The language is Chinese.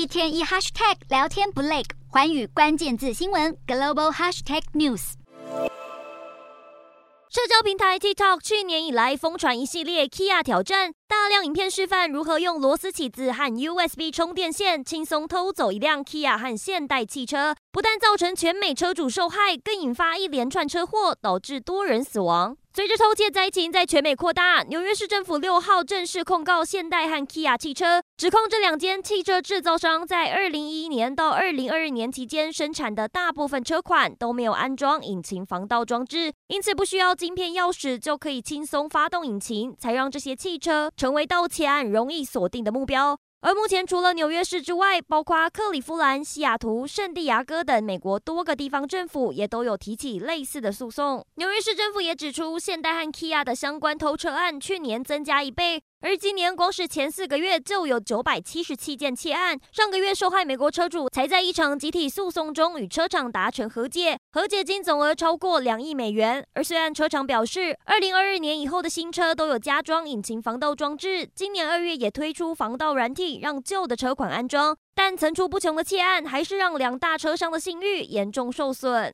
一天一 hashtag 聊天不累，寰宇关键字新闻 global hashtag news。社交平台 TikTok 去年以来疯传一系列 Kia 挑战，大量影片示范如何用螺丝起子和 USB 充电线轻松偷走一辆 Kia 和现代汽车，不但造成全美车主受害，更引发一连串车祸，导致多人死亡。随着偷窃灾情在全美扩大，纽约市政府六号正式控告现代和 Kia 汽车，指控这两间汽车制造商在二零一一年到二零二二年期间生产的大部分车款都没有安装引擎防盗装置，因此不需要晶片钥匙就可以轻松发动引擎，才让这些汽车成为盗窃案容易锁定的目标。而目前，除了纽约市之外，包括克里夫兰、西雅图、圣地亚哥等美国多个地方政府也都有提起类似的诉讼。纽约市政府也指出，现代和 Kia 的相关偷车案去年增加一倍。而今年光是前四个月就有九百七十七件窃案。上个月受害美国车主才在一场集体诉讼中与车厂达成和解，和解金总额超过两亿美元。而虽然车厂表示，二零二二年以后的新车都有加装引擎防盗装置，今年二月也推出防盗软体，让旧的车款安装，但层出不穷的窃案还是让两大车商的信誉严重受损。